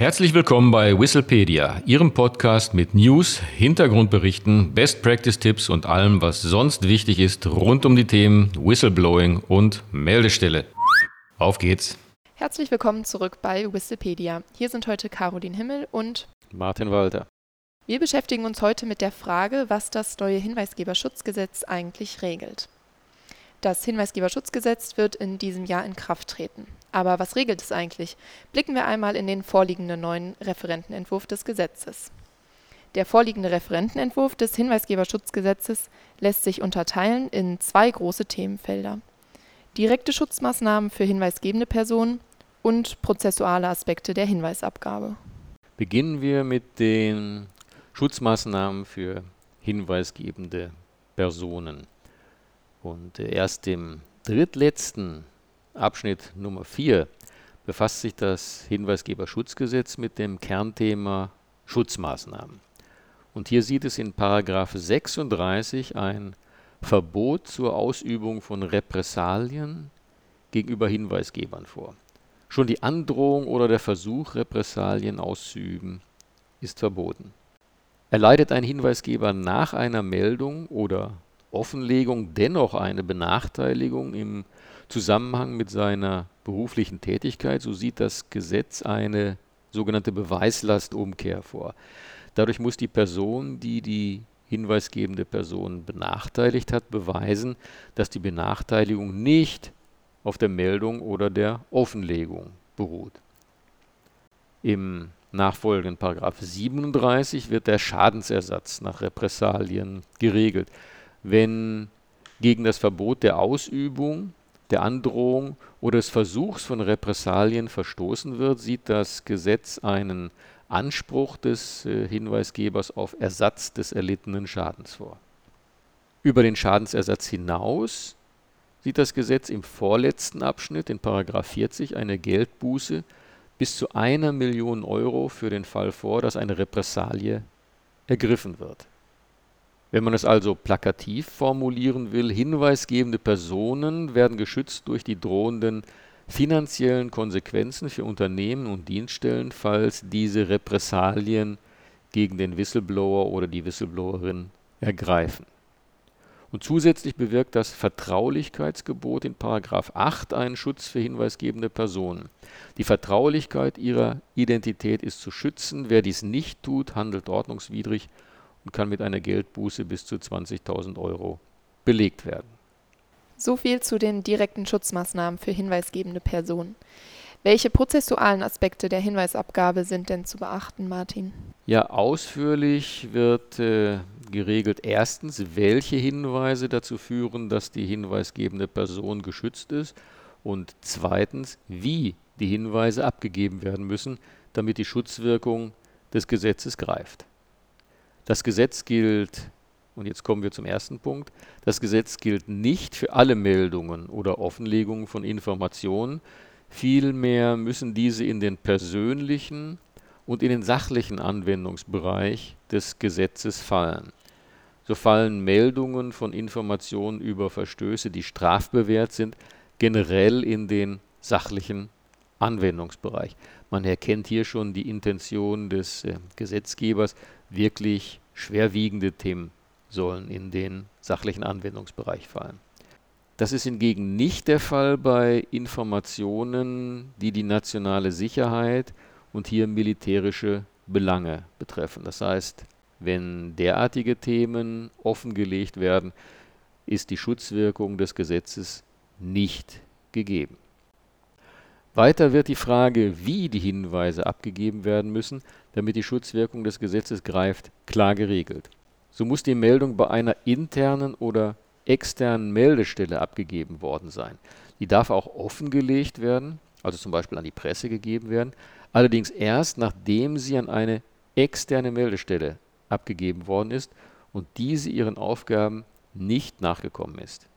Herzlich willkommen bei Whistlepedia, Ihrem Podcast mit News, Hintergrundberichten, Best Practice Tipps und allem, was sonst wichtig ist rund um die Themen Whistleblowing und Meldestelle. Auf geht's! Herzlich willkommen zurück bei Whistlepedia. Hier sind heute Caroline Himmel und Martin Walter. Wir beschäftigen uns heute mit der Frage, was das neue Hinweisgeberschutzgesetz eigentlich regelt. Das Hinweisgeberschutzgesetz wird in diesem Jahr in Kraft treten. Aber was regelt es eigentlich? Blicken wir einmal in den vorliegenden neuen Referentenentwurf des Gesetzes. Der vorliegende Referentenentwurf des Hinweisgeberschutzgesetzes lässt sich unterteilen in zwei große Themenfelder. Direkte Schutzmaßnahmen für hinweisgebende Personen und prozessuale Aspekte der Hinweisabgabe. Beginnen wir mit den Schutzmaßnahmen für hinweisgebende Personen. Und erst im drittletzten Abschnitt Nummer 4 befasst sich das Hinweisgeberschutzgesetz mit dem Kernthema Schutzmaßnahmen. Und hier sieht es in Paragraph 36 ein Verbot zur Ausübung von Repressalien gegenüber Hinweisgebern vor. Schon die Androhung oder der Versuch, Repressalien auszuüben, ist verboten. Erleidet ein Hinweisgeber nach einer Meldung oder Offenlegung dennoch eine Benachteiligung im Zusammenhang mit seiner beruflichen Tätigkeit, so sieht das Gesetz eine sogenannte Beweislastumkehr vor. Dadurch muss die Person, die die hinweisgebende Person benachteiligt hat, beweisen, dass die Benachteiligung nicht auf der Meldung oder der Offenlegung beruht. Im nachfolgenden Paragraph 37 wird der Schadensersatz nach Repressalien geregelt wenn gegen das Verbot der Ausübung, der Androhung oder des Versuchs von Repressalien verstoßen wird, sieht das Gesetz einen Anspruch des äh, Hinweisgebers auf Ersatz des erlittenen Schadens vor. Über den Schadensersatz hinaus sieht das Gesetz im vorletzten Abschnitt in 40 eine Geldbuße bis zu einer Million Euro für den Fall vor, dass eine Repressalie ergriffen wird. Wenn man es also plakativ formulieren will, hinweisgebende Personen werden geschützt durch die drohenden finanziellen Konsequenzen für Unternehmen und Dienststellen, falls diese Repressalien gegen den Whistleblower oder die Whistleblowerin ergreifen. Und zusätzlich bewirkt das Vertraulichkeitsgebot in 8 einen Schutz für hinweisgebende Personen. Die Vertraulichkeit ihrer Identität ist zu schützen. Wer dies nicht tut, handelt ordnungswidrig und kann mit einer Geldbuße bis zu 20.000 Euro belegt werden. So viel zu den direkten Schutzmaßnahmen für hinweisgebende Personen. Welche prozessualen Aspekte der Hinweisabgabe sind denn zu beachten, Martin? Ja, ausführlich wird äh, geregelt erstens, welche Hinweise dazu führen, dass die hinweisgebende Person geschützt ist und zweitens, wie die Hinweise abgegeben werden müssen, damit die Schutzwirkung des Gesetzes greift. Das Gesetz gilt, und jetzt kommen wir zum ersten Punkt, das Gesetz gilt nicht für alle Meldungen oder Offenlegungen von Informationen, vielmehr müssen diese in den persönlichen und in den sachlichen Anwendungsbereich des Gesetzes fallen. So fallen Meldungen von Informationen über Verstöße, die strafbewehrt sind, generell in den sachlichen Anwendungsbereich. Man erkennt hier schon die Intention des äh, Gesetzgebers, wirklich schwerwiegende Themen sollen in den sachlichen Anwendungsbereich fallen. Das ist hingegen nicht der Fall bei Informationen, die die nationale Sicherheit und hier militärische Belange betreffen. Das heißt, wenn derartige Themen offengelegt werden, ist die Schutzwirkung des Gesetzes nicht gegeben. Weiter wird die Frage, wie die Hinweise abgegeben werden müssen, damit die Schutzwirkung des Gesetzes greift, klar geregelt. So muss die Meldung bei einer internen oder externen Meldestelle abgegeben worden sein. Die darf auch offengelegt werden, also zum Beispiel an die Presse gegeben werden, allerdings erst nachdem sie an eine externe Meldestelle abgegeben worden ist und diese ihren Aufgaben nicht nachgekommen ist.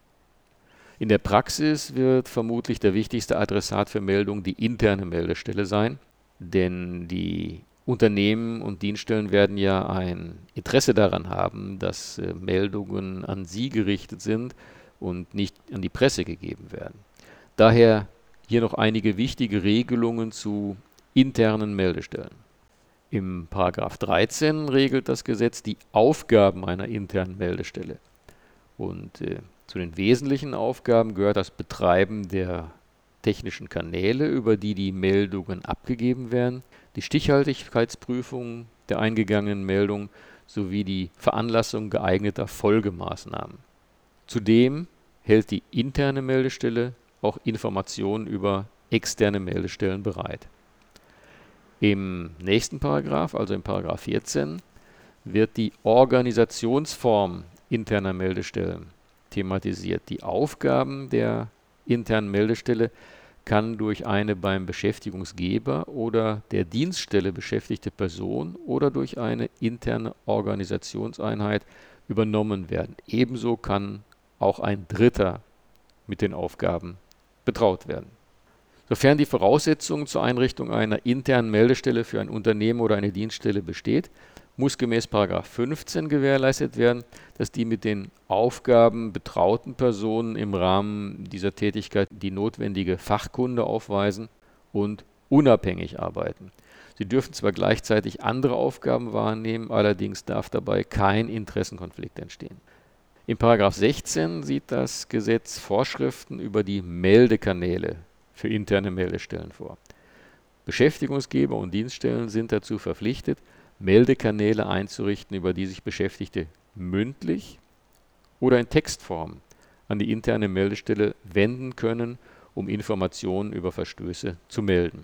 In der Praxis wird vermutlich der wichtigste Adressat für Meldungen die interne Meldestelle sein, denn die Unternehmen und Dienststellen werden ja ein Interesse daran haben, dass äh, Meldungen an sie gerichtet sind und nicht an die Presse gegeben werden. Daher hier noch einige wichtige Regelungen zu internen Meldestellen. Im Paragraph 13 regelt das Gesetz die Aufgaben einer internen Meldestelle. Und äh, zu den wesentlichen Aufgaben gehört das Betreiben der technischen Kanäle, über die die Meldungen abgegeben werden, die Stichhaltigkeitsprüfung der eingegangenen Meldung sowie die Veranlassung geeigneter Folgemaßnahmen. Zudem hält die interne Meldestelle auch Informationen über externe Meldestellen bereit. Im nächsten Paragraph, also im Paragraph 14, wird die Organisationsform interner Meldestellen thematisiert. Die Aufgaben der internen Meldestelle kann durch eine beim Beschäftigungsgeber oder der Dienststelle beschäftigte Person oder durch eine interne Organisationseinheit übernommen werden. Ebenso kann auch ein Dritter mit den Aufgaben betraut werden. Sofern die Voraussetzung zur Einrichtung einer internen Meldestelle für ein Unternehmen oder eine Dienststelle besteht, muss gemäß 15 gewährleistet werden, dass die mit den Aufgaben betrauten Personen im Rahmen dieser Tätigkeit die notwendige Fachkunde aufweisen und unabhängig arbeiten. Sie dürfen zwar gleichzeitig andere Aufgaben wahrnehmen, allerdings darf dabei kein Interessenkonflikt entstehen. In 16 sieht das Gesetz Vorschriften über die Meldekanäle für interne Meldestellen vor. Beschäftigungsgeber und Dienststellen sind dazu verpflichtet, Meldekanäle einzurichten, über die sich Beschäftigte mündlich oder in Textform an die interne Meldestelle wenden können, um Informationen über Verstöße zu melden.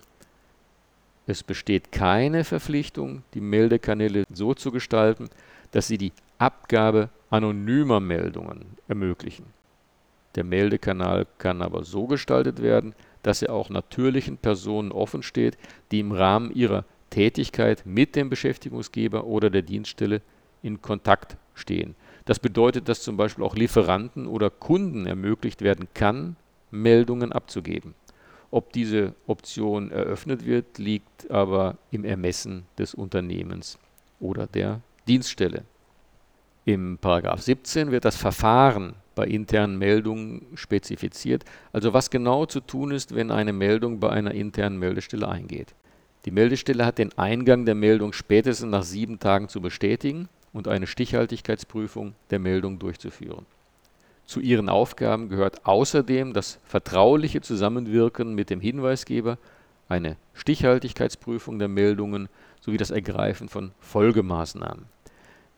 Es besteht keine Verpflichtung, die Meldekanäle so zu gestalten, dass sie die Abgabe anonymer Meldungen ermöglichen. Der Meldekanal kann aber so gestaltet werden, dass er auch natürlichen Personen offensteht, die im Rahmen ihrer Tätigkeit mit dem Beschäftigungsgeber oder der Dienststelle in Kontakt stehen. Das bedeutet, dass zum Beispiel auch Lieferanten oder Kunden ermöglicht werden kann, Meldungen abzugeben. Ob diese Option eröffnet wird, liegt aber im Ermessen des Unternehmens oder der Dienststelle. Im Paragraph 17 wird das Verfahren bei internen Meldungen spezifiziert, also was genau zu tun ist, wenn eine Meldung bei einer internen Meldestelle eingeht. Die Meldestelle hat den Eingang der Meldung spätestens nach sieben Tagen zu bestätigen und eine Stichhaltigkeitsprüfung der Meldung durchzuführen. Zu ihren Aufgaben gehört außerdem das vertrauliche Zusammenwirken mit dem Hinweisgeber, eine Stichhaltigkeitsprüfung der Meldungen sowie das Ergreifen von Folgemaßnahmen.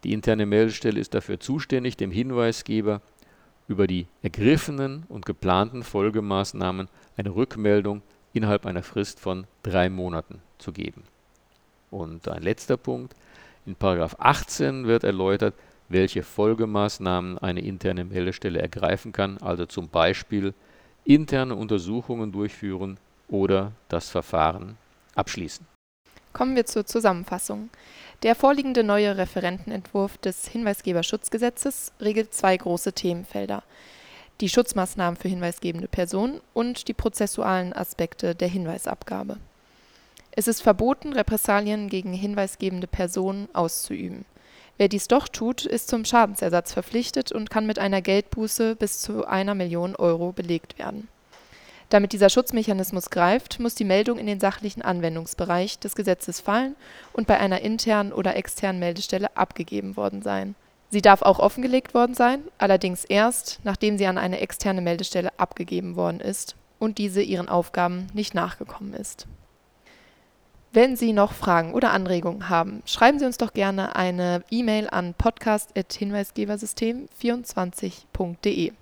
Die interne Meldestelle ist dafür zuständig, dem Hinweisgeber über die ergriffenen und geplanten Folgemaßnahmen eine Rückmeldung innerhalb einer Frist von drei Monaten zu geben. Und ein letzter Punkt. In 18 wird erläutert, welche Folgemaßnahmen eine interne Meldestelle ergreifen kann, also zum Beispiel interne Untersuchungen durchführen oder das Verfahren abschließen. Kommen wir zur Zusammenfassung. Der vorliegende neue Referentenentwurf des Hinweisgeberschutzgesetzes regelt zwei große Themenfelder die Schutzmaßnahmen für hinweisgebende Personen und die prozessualen Aspekte der Hinweisabgabe. Es ist verboten, Repressalien gegen hinweisgebende Personen auszuüben. Wer dies doch tut, ist zum Schadensersatz verpflichtet und kann mit einer Geldbuße bis zu einer Million Euro belegt werden. Damit dieser Schutzmechanismus greift, muss die Meldung in den sachlichen Anwendungsbereich des Gesetzes fallen und bei einer internen oder externen Meldestelle abgegeben worden sein Sie darf auch offengelegt worden sein, allerdings erst, nachdem sie an eine externe Meldestelle abgegeben worden ist und diese ihren Aufgaben nicht nachgekommen ist. Wenn Sie noch Fragen oder Anregungen haben, schreiben Sie uns doch gerne eine E-Mail an podcast.hinweisgebersystem24.de.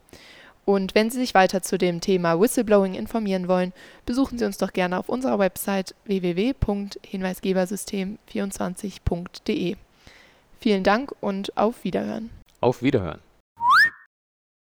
Und wenn Sie sich weiter zu dem Thema Whistleblowing informieren wollen, besuchen Sie uns doch gerne auf unserer Website www.hinweisgebersystem24.de. Vielen Dank und auf Wiederhören. Auf Wiederhören.